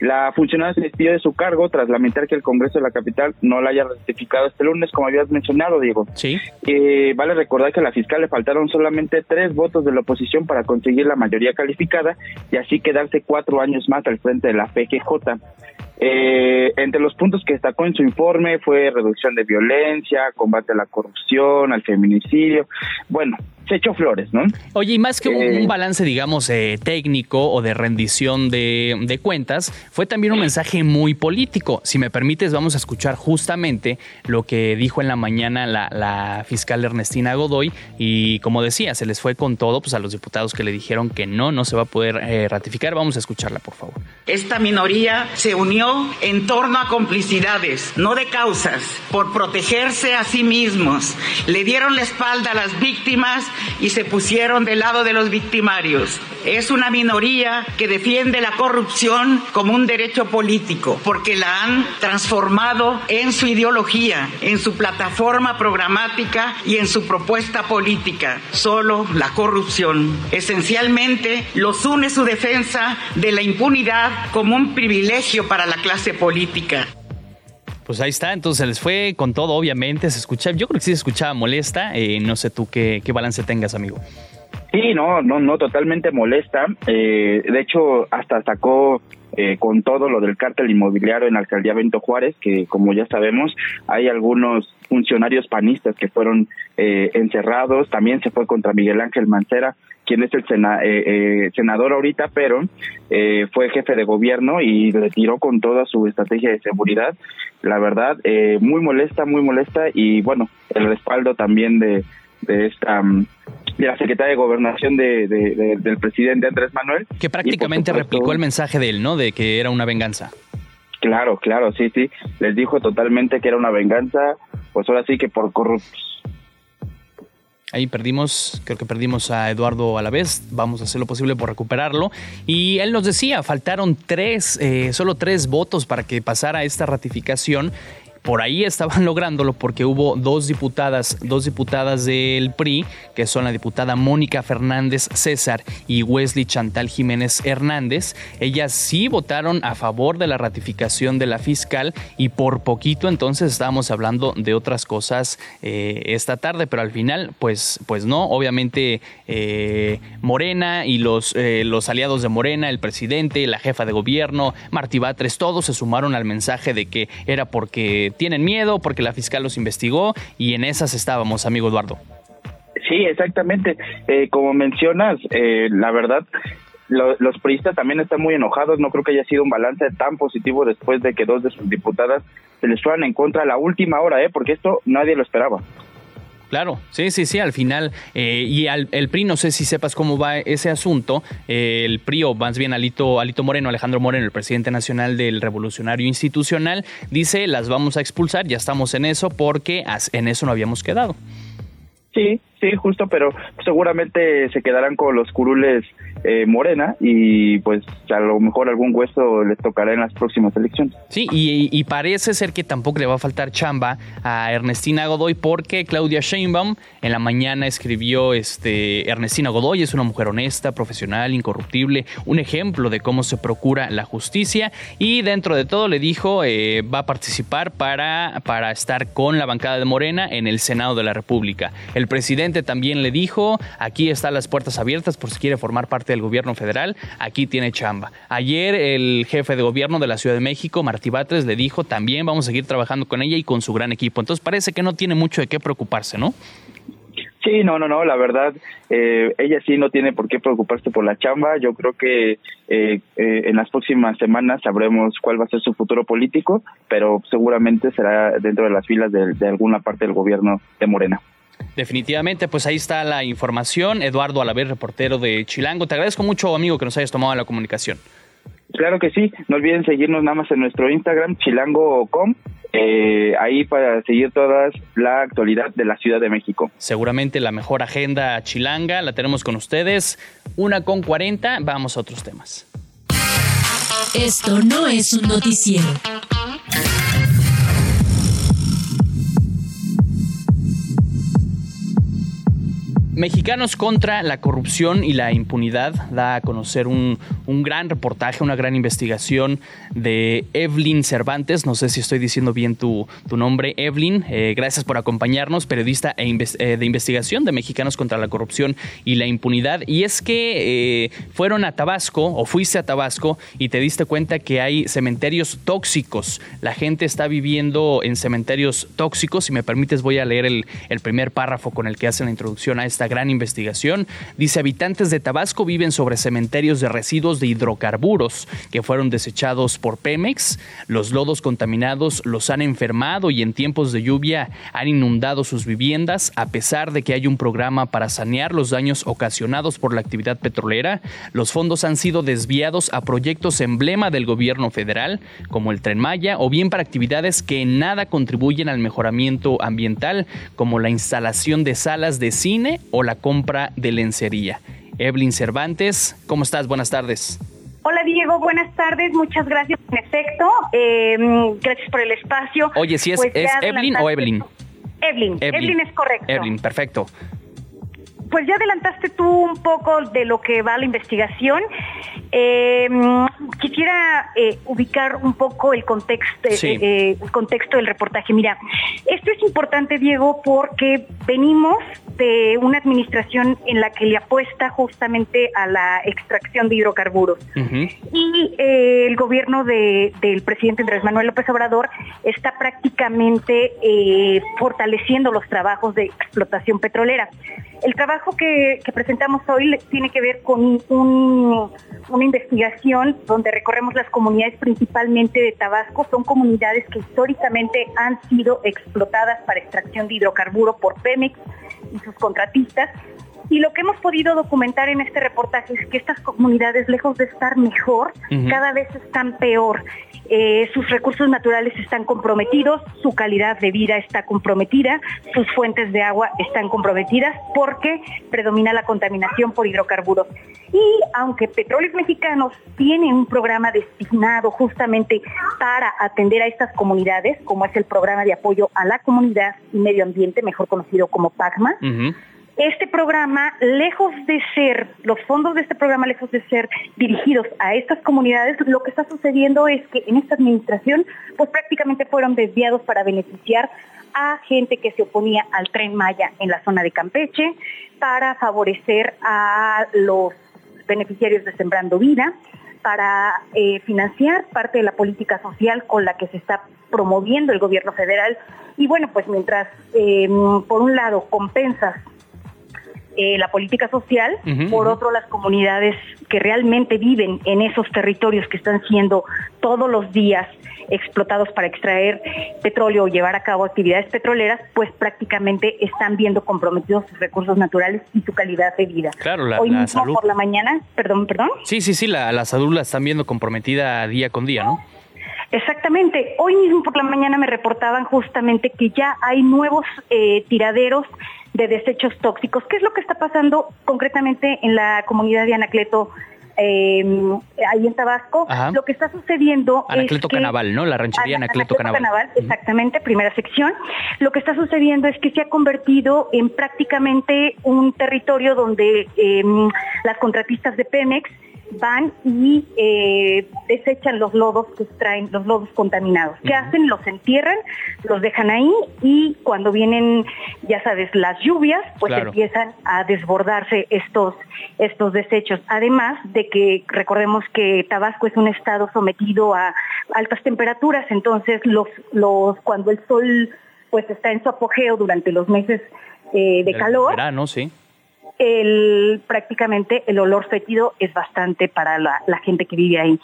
La funcionaria se despidió de su cargo tras lamentar que el Congreso de la capital no la haya ratificado este lunes, como habías mencionado, Diego. Sí. Eh, vale recordar que a la fiscal le faltaron solamente tres votos de la oposición para conseguir la mayoría calificada y así quedarse cuatro años más al frente de la PGJ. Eh, entre los puntos que destacó en su informe fue reducción de violencia, combate a la corrupción, al feminicidio. Bueno, se echó flores, ¿no? Oye, y más que un, eh, balance, digamos, eh, técnico o de rendición de, cuentas, fue también un mensaje muy político. Si me permites, vamos a escuchar justamente lo que dijo en la mañana la, fiscal Ernestina Godoy y como decía, se les fue con todo pues, a los diputados que le dijeron que no, no se va a poder eh, ratificar. Vamos a escucharla, por favor. Esta minoría se unió en torno a complicidades, no de causas, por protegerse a sí mismos. Le dieron la espalda a las víctimas y se pusieron del lado de los victimarios. Es una minoría que defiende la corrupción como un derecho político, porque la han transformado en su ideología, en su plataforma programática y en su propuesta política. Solo la corrupción. Esencialmente los une su defensa de la impunidad como un privilegio para la clase política. Pues ahí está, entonces les fue con todo, obviamente, se escucha, yo creo que sí se escuchaba molesta, eh, no sé tú qué, qué balance tengas, amigo. Sí, no, no, no, totalmente molesta. Eh, de hecho, hasta sacó eh, con todo lo del cártel inmobiliario en la alcaldía Bento Juárez, que como ya sabemos, hay algunos funcionarios panistas que fueron eh, encerrados. También se fue contra Miguel Ángel Mancera, quien es el senador ahorita, pero fue jefe de gobierno y retiró con toda su estrategia de seguridad. La verdad, muy molesta, muy molesta y bueno, el respaldo también de, de esta mm, de la secretaria de Gobernación de, del presidente Andrés Manuel. Que prácticamente replicó el mensaje de él, ¿no? De que era una venganza. Claro, claro, sí, sí. Les dijo totalmente que era una venganza, pues ahora sí que por corruptos. Ahí perdimos, creo que perdimos a Eduardo a la vez. Vamos a hacer lo posible por recuperarlo. Y él nos decía, faltaron tres, eh, solo tres votos para que pasara esta ratificación por ahí estaban lográndolo porque hubo dos diputadas, dos diputadas del PRI, que son la diputada Mónica Fernández César y Wesley Chantal Jiménez Hernández. Ellas sí votaron a favor de la ratificación de la fiscal y por poquito entonces estábamos hablando de otras cosas eh, esta tarde, pero al final pues, pues no, obviamente eh, Morena y los, eh, los aliados de Morena, el presidente, la jefa de gobierno, Martí Batres, todos se sumaron al mensaje de que era porque tienen miedo porque la fiscal los investigó y en esas estábamos, amigo Eduardo. Sí, exactamente. Eh, como mencionas, eh, la verdad, los priistas también están muy enojados. No creo que haya sido un balance tan positivo después de que dos de sus diputadas se les fueran en contra a la última hora, ¿eh? porque esto nadie lo esperaba. Claro, sí, sí, sí, al final, eh, y al, el PRI, no sé si sepas cómo va ese asunto, eh, el PRI, o más bien Alito, Alito Moreno, Alejandro Moreno, el presidente nacional del Revolucionario Institucional, dice, las vamos a expulsar, ya estamos en eso, porque en eso no habíamos quedado. Sí, sí, justo, pero seguramente se quedarán con los curules eh, Morena y pues a lo mejor algún hueso les tocará en las próximas elecciones. Sí, y, parece ser que tampoco le va a faltar chamba a Ernestina Godoy porque Claudia Sheinbaum en la mañana escribió este Ernestina Godoy es una mujer honesta, profesional, incorruptible, un ejemplo de cómo se procura la justicia y dentro de todo le dijo eh, va a participar para, para estar con la bancada de Morena en el Senado de la República. El presidente también le dijo aquí están las puertas abiertas por si quiere formar parte del gobierno federal, aquí tiene chamba. Ayer el jefe de gobierno de la Ciudad de México, Martí Batres, le dijo también vamos a seguir trabajando con ella y con su gran equipo. Entonces parece que no tiene mucho de qué preocuparse, ¿no? Sí, no, no, no, la verdad, eh, ella sí no tiene por qué preocuparse por la chamba. Yo creo que eh, eh, en las próximas semanas sabremos cuál va a ser su futuro político, pero seguramente será dentro de las filas de alguna parte del gobierno de Morena. Definitivamente, pues ahí está la información. Eduardo Alavés, reportero de Chilango. Te agradezco mucho, amigo, que nos hayas tomado la comunicación. Claro que sí. No olviden seguirnos nada más en nuestro Instagram, chilango.com. Eh, ahí para seguir toda la actualidad de la Ciudad de México. Seguramente la mejor agenda chilanga la tenemos con ustedes. Una con 40. Vamos a otros temas. Esto no es un noticiero. Mexicanos contra la corrupción y la impunidad da a conocer un, gran reportaje, una gran investigación de Evelyn Cervantes. No sé si estoy diciendo bien tu, nombre, Evelyn. Eh, gracias por acompañarnos, periodista e eh, de investigación de Mexicanos contra la corrupción y la impunidad. Y es que eh, fueron a Tabasco o fuiste a Tabasco y te diste cuenta que hay cementerios tóxicos. La gente está viviendo en cementerios tóxicos. Si me permites, voy a leer el, el primer párrafo con el que hacen la introducción a esta gran investigación. Dice, habitantes de Tabasco viven sobre cementerios de residuos de hidrocarburos que fueron desechados por Pemex. Los lodos contaminados los han enfermado y en tiempos de lluvia han inundado sus viviendas, a pesar de que hay un programa para sanear los daños ocasionados por la actividad petrolera. Los fondos han sido desviados a proyectos emblema del gobierno federal, como el Tren Maya, o bien para actividades que en nada contribuyen al mejoramiento ambiental, como la instalación de salas de cine o la compra de lencería. Evelyn Cervantes, ¿cómo estás? Buenas tardes. Hola Diego, buenas tardes, muchas gracias en efecto, em, gracias por el espacio. Oye, si es, pues ¿es Evelyn o Evelyn? Evelyn? Evelyn, es correcto. Evelyn, perfecto pues ya adelantaste tú un poco de lo que va la investigación. Eh, quisiera eh, ubicar un poco el contexto, eh, el contexto del reportaje. Mira, esto es importante, Diego, porque venimos de una administración en la que le apuesta justamente a la extracción de hidrocarburos. Y el gobierno de, del presidente Andrés Manuel López Obrador está prácticamente fortaleciendo los trabajos de explotación petrolera. El trabajo que, presentamos hoy tiene que ver con una investigación donde recorremos las comunidades principalmente de Tabasco. Son comunidades que históricamente han sido explotadas para extracción de hidrocarburo por Pemex y sus contratistas. Y lo que hemos podido documentar en este reportaje es que estas comunidades, lejos de estar mejor, cada vez están peor. Eh, sus recursos naturales están comprometidos, su calidad de vida está comprometida, sus fuentes de agua están comprometidas porque predomina la contaminación por hidrocarburos. Y aunque Petróleos Mexicanos tiene un programa destinado justamente para atender a estas comunidades, como es el programa de apoyo a la comunidad y medio ambiente, mejor conocido como PACMA, este programa, lejos de ser, los fondos de este programa, lejos de ser dirigidos a estas comunidades, lo que está sucediendo es que en esta administración, pues prácticamente fueron desviados para beneficiar a gente que se oponía al tren Maya en la zona de Campeche, para favorecer a los beneficiarios de Sembrando Vida, para eh, financiar parte de la política social con la que se está promoviendo el gobierno federal. Y bueno, pues mientras eh, por un lado compensas eh, la política social, por otro las comunidades que realmente viven en esos territorios que están siendo todos los días explotados para extraer petróleo o llevar a cabo actividades petroleras, pues prácticamente están viendo comprometidos sus recursos naturales y su calidad de vida. Claro, la, Hoy mismo por la mañana, perdón, perdón. Sí, sí, sí, la, la salud la están viendo comprometida día con día, ¿no? Exactamente. Hoy mismo por la mañana me reportaban justamente que ya hay nuevos eh, tiraderos de desechos tóxicos. ¿Qué es lo que está pasando concretamente en la comunidad de Anacleto? Eh, ahí en Tabasco, lo que está sucediendo Anacleto es Canaval, ¿no? La ranchería Anacleto, Canaval. Exactamente, primera sección. Lo que está sucediendo es que se ha convertido en prácticamente un territorio donde eh, las contratistas de Pemex van y eh, desechan los lodos que extraen, los lodos contaminados. ¿Qué hacen? Los entierran, los dejan ahí y cuando vienen, ya sabes, las lluvias, pues empiezan a desbordarse estos, estos desechos. Además de que recordemos que Tabasco es un estado sometido a altas temperaturas, entonces los, los, cuando el sol pues está en su apogeo durante los meses eh, de calor, verano, sí el, prácticamente el olor fétido es bastante para la, gente que vive ahí.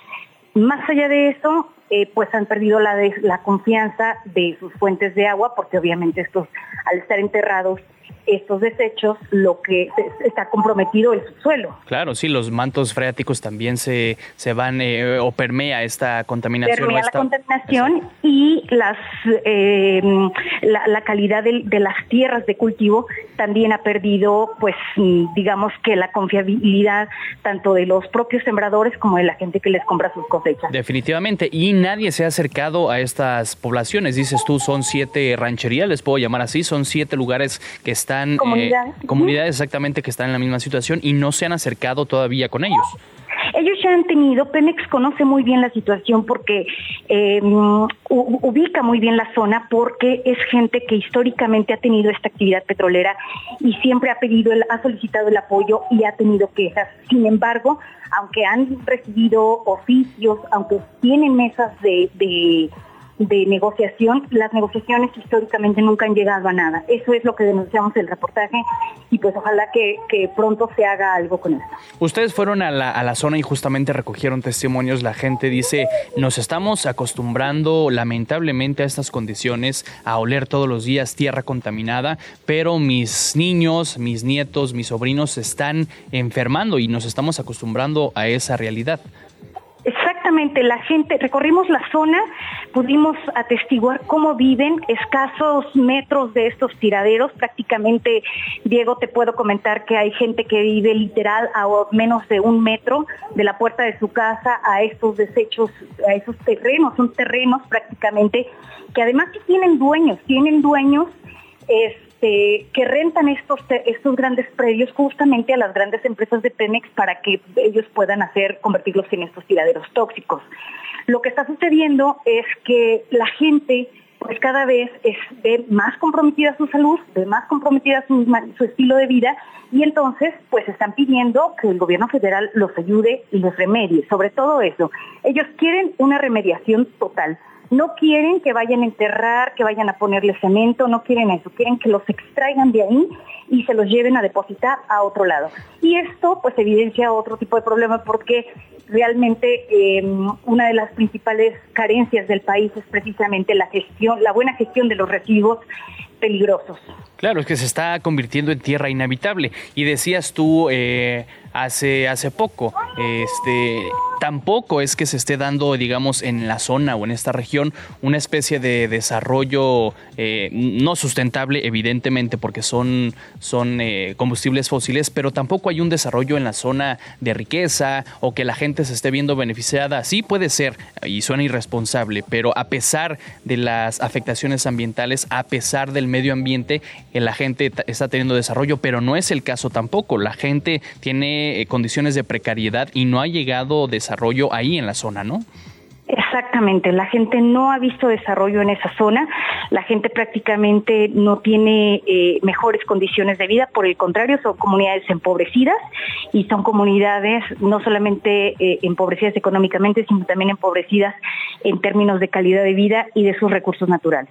Más allá de eso, eh, pues han perdido la, la confianza de sus fuentes de agua, porque obviamente estos, al estar enterrados, estos desechos, lo que está comprometido el suelo. Claro, sí, los mantos freáticos también se, se van eh, o permea esta contaminación. Permea la contaminación y las eh, la, calidad de, las tierras de cultivo también ha perdido, pues, digamos que la confiabilidad tanto de los propios sembradores como de la gente que les compra sus cosechas. Definitivamente, y nadie se ha acercado a estas poblaciones. Dices tú, son siete rancherías, les puedo llamar así, son siete lugares que están eh, comunidades. exactamente que están en la misma situación y no se han acercado todavía con ellos. Ellos ya han tenido, Pemex conoce muy bien la situación porque em, ubica muy bien la zona porque es gente que históricamente ha tenido esta actividad petrolera y siempre ha pedido, ha solicitado el apoyo y ha tenido quejas. Sin embargo, aunque han recibido oficios, aunque tienen mesas de de negociación, las negociaciones históricamente nunca han llegado a nada. Eso es lo que denunciamos en el reportaje y pues ojalá que, pronto se haga algo con esto. Ustedes fueron a la, a la zona y justamente recogieron testimonios. La gente dice, nos estamos acostumbrando lamentablemente a estas condiciones, a oler todos los días tierra contaminada, pero mis niños, mis nietos, mis sobrinos están enfermando y nos estamos acostumbrando a esa realidad. Exactamente, la gente, recorrimos la zona, pudimos atestiguar cómo viven escasos metros de estos tiraderos, prácticamente, Diego, te puedo comentar que hay gente que vive literal a menos de un metro de la puerta de su casa a estos desechos, a esos terrenos, son terrenos prácticamente, que además tienen dueños, tienen dueños, es, este, que rentan estos, estos grandes predios justamente a las grandes empresas de Pemex para que ellos puedan hacer, convertirlos en estos tiraderos tóxicos. Lo que está sucediendo es que la gente pues cada vez es, ve más comprometida su salud, ve más comprometida su, su, estilo de vida y entonces pues están pidiendo que el gobierno federal los ayude y los remedie, sobre todo eso. Ellos quieren una remediación total. No quieren que vayan a enterrar, que vayan a ponerle cemento, no quieren eso, quieren que los extraigan de ahí y se los lleven a depositar a otro lado. Y esto pues evidencia otro tipo de problema porque realmente em, una de las principales carencias del país es precisamente la gestión, la buena gestión de los residuos peligrosos. Claro, es que se está convirtiendo en tierra inhabitable. Y decías tú eh, hace, hace poco, este, tampoco es que se esté dando, digamos, en la zona o en esta región una especie de desarrollo eh, no sustentable, evidentemente, porque son, son eh, combustibles fósiles, pero tampoco hay un desarrollo en la zona de riqueza o que la gente se esté viendo beneficiada. Sí puede ser, y suena irresponsable, pero a pesar de las afectaciones ambientales, a pesar del medio ambiente, eh, la gente está teniendo desarrollo, pero no es el caso tampoco. La gente tiene eh, condiciones de precariedad y no ha llegado desarrollo ahí en la zona, ¿no? Exactamente, la gente no ha visto desarrollo en esa zona, la gente prácticamente no tiene eh, mejores condiciones de vida, por el contrario, son comunidades empobrecidas y son comunidades no solamente empobrecidas económicamente, sino también empobrecidas en términos de calidad de vida y de sus recursos naturales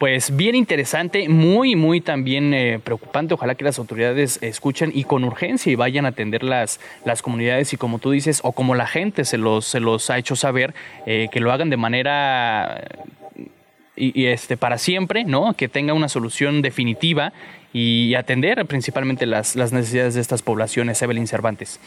pues bien interesante, muy, muy también eh, preocupante. Ojalá que las autoridades escuchen y con urgencia y vayan a atender las, las comunidades y como tú dices, o como la gente se los, se los ha hecho saber, eh, que lo hagan de manera y, este para siempre, ¿no? Que tenga una solución definitiva y atender principalmente las, las necesidades de estas poblaciones, Evelyn Cervantes.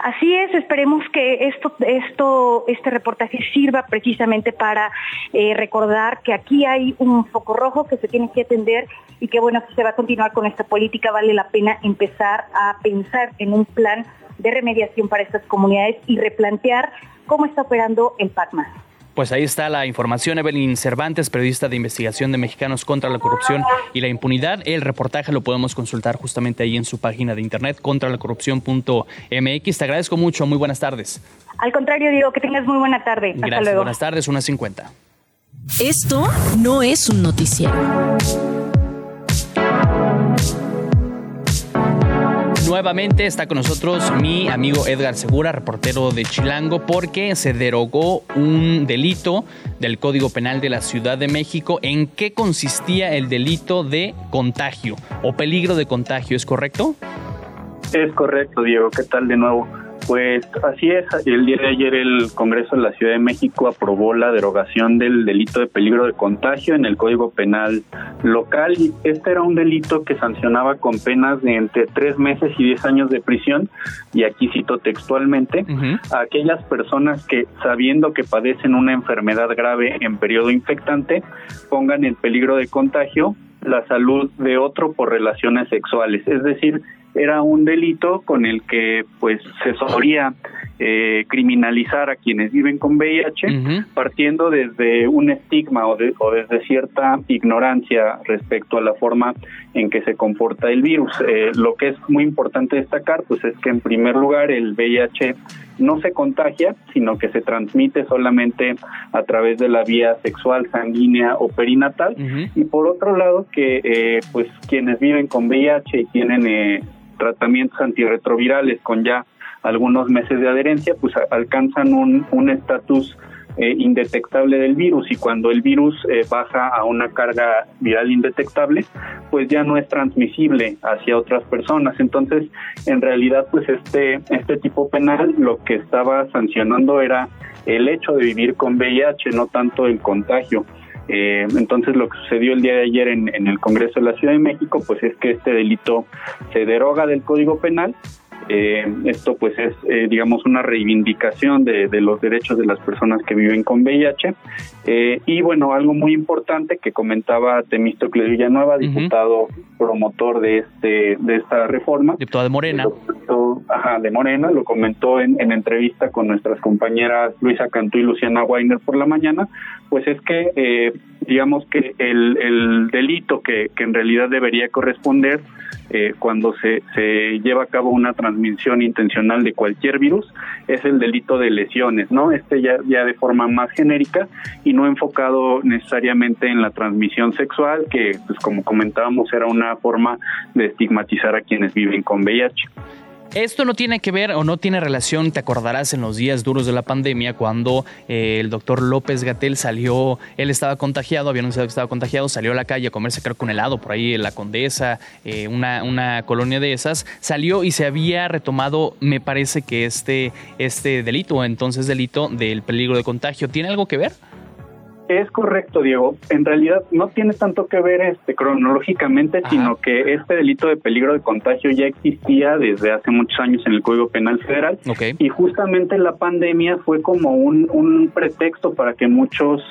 Así es, esperemos que esto, esto, este reportaje sirva precisamente para eh, recordar que aquí hay un foco rojo que se tiene que atender y que bueno, si se va a continuar con esta política, vale la pena empezar a pensar en un plan de remediación para estas comunidades y replantear cómo está operando el PACMA. Pues ahí está la información. Evelyn Cervantes, periodista de investigación de Mexicanos contra la Corrupción y la Impunidad. El reportaje lo podemos consultar justamente ahí en su página de internet, contralacorrupción.mx. Te agradezco mucho. Muy buenas tardes. Al contrario, digo que tengas muy buena tarde. Hasta Gracias. luego. Buenas tardes, unas 50. Esto no es un noticiero. Nuevamente está con nosotros mi amigo Edgar Segura, reportero de Chilango, porque se derogó un delito del Código Penal de la Ciudad de México. ¿En qué consistía el delito de contagio o peligro de contagio? ¿Es correcto? Es correcto, Diego. ¿Qué tal de nuevo? Pues así es, el día de ayer el Congreso de la Ciudad de México aprobó la derogación del delito de peligro de contagio en el Código Penal local. Este era un delito que sancionaba con penas de entre tres meses y diez años de prisión. Y aquí cito textualmente a aquellas personas que sabiendo que padecen una enfermedad grave en periodo infectante pongan en peligro de contagio la salud de otro por relaciones sexuales, es decir, era un delito con el que pues se solía eh, criminalizar a quienes viven con VIH partiendo desde un estigma o, desde cierta ignorancia respecto a la forma en que se comporta el virus. Eh, lo que es muy importante destacar pues es que en primer lugar el VIH no se contagia, sino que se transmite solamente a través de la vía sexual, sanguínea o perinatal. Y por otro lado, que eh, pues quienes viven con VIH y tienen eh, tratamientos antirretrovirales con ya algunos meses de adherencia, pues alcanzan un estatus eh, indetectable del virus y cuando el virus eh, baja a una carga viral indetectable, pues ya no es transmisible hacia otras personas. Entonces, en realidad, pues este, este tipo penal lo que estaba sancionando era el hecho de vivir con VIH, no tanto el contagio. Eh, entonces lo que sucedió el día de ayer en, en, el Congreso de la Ciudad de México, pues es que este delito se deroga del Código Penal eh, esto pues es, eh, digamos, una reivindicación de, los derechos de las personas que viven con VIH. Eh, y bueno, algo muy importante que comentaba Temístocles Villanueva, diputado promotor de este de esta reforma. Diputado de Morena. ajá, de Morena, lo comentó en, en entrevista con nuestras compañeras Luisa Cantú y Luciana Weiner por la mañana, pues es que eh, digamos que el, el delito que, que en realidad debería corresponder eh, cuando se, se lleva a cabo una transmisión intencional de cualquier virus es el delito de lesiones, ¿no? Este ya, ya de forma más genérica y no enfocado necesariamente en la transmisión sexual, que pues como comentábamos era una forma de estigmatizar a quienes viven con VIH. Esto no tiene que ver o no tiene relación, te acordarás en los días duros de la pandemia cuando eh, el doctor López Gatel salió, él estaba contagiado, había anunciado que estaba contagiado, salió a la calle a comerse creo con helado por ahí en la Condesa, eh, una, una colonia de esas, salió y se había retomado, me parece que este, este delito, entonces delito del peligro de contagio, ¿tiene algo que ver? Es correcto, Diego. En realidad no tiene tanto que ver este cronológicamente, sino que este delito de peligro de contagio ya existía desde hace muchos años en el Código Penal Federal. Y justamente la pandemia fue como un, un pretexto para que muchos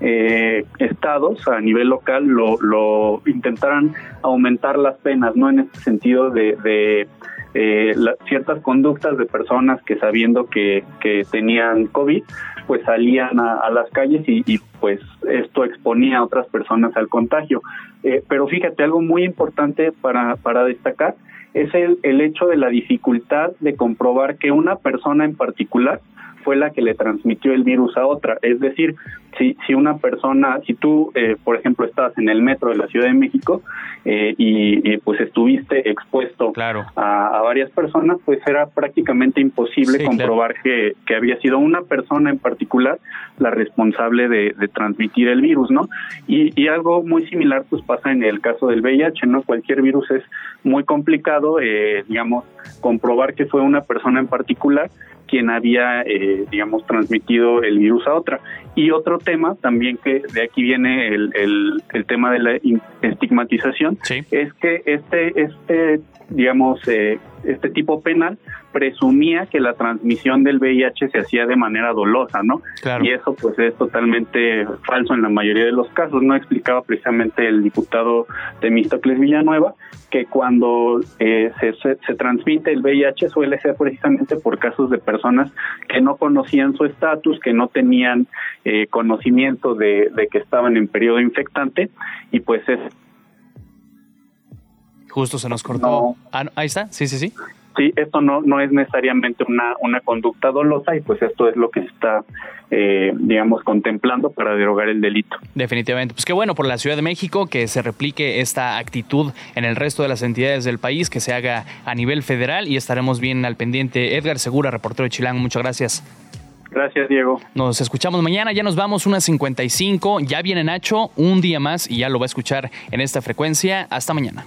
eh, estados a nivel local lo, lo intentaran aumentar las penas, ¿no? En este sentido de, de eh, ciertas conductas de personas que sabiendo que, que tenían COVID, pues salían a, las calles y, pues esto exponía a otras personas al contagio. Eh, pero fíjate, algo muy importante para, para destacar es el, el hecho de la dificultad de comprobar que una persona en particular fue la que le transmitió el virus a otra. Es decir, si, si una persona, si tú, eh, por ejemplo, estás en el metro de la Ciudad de México eh, y, pues estuviste expuesto a, varias personas, pues era prácticamente imposible comprobar que, que, había sido una persona en particular la responsable de, transmitir el virus, ¿no? Y, y, algo muy similar pues pasa en el caso del VIH, ¿no? Cualquier virus es muy complicado, eh, digamos, comprobar que fue una persona en particular quien había, eh, digamos, transmitido el virus a otra. Y otro tema también que de aquí viene el, el, tema de la estigmatización, es que este, este digamos, eh, este tipo penal presumía que la transmisión del VIH se hacía de manera dolosa, ¿no? Y eso pues es totalmente falso en la mayoría de los casos, ¿no? Explicaba precisamente el diputado Temístocles Villanueva que cuando eh, se, se, transmite el VIH suele ser precisamente por casos de personas que no conocían su estatus, que no tenían eh, conocimiento de, de que estaban en periodo infectante y pues es Justo se nos cortó. Ah, ahí está, sí, sí, sí. Sí, esto no, no es necesariamente una, una conducta dolosa y pues esto es lo que se está, eh, digamos, contemplando para derogar el delito. Definitivamente. Pues qué bueno por la Ciudad de México que se replique esta actitud en el resto de las entidades del país, que se haga a nivel federal y estaremos bien al pendiente. Edgar Segura, reportero de Chilango, muchas gracias. Gracias, Diego. Nos escuchamos mañana, ya nos vamos unas 55, ya viene Nacho, un día más y ya lo va a escuchar en esta frecuencia. Hasta mañana.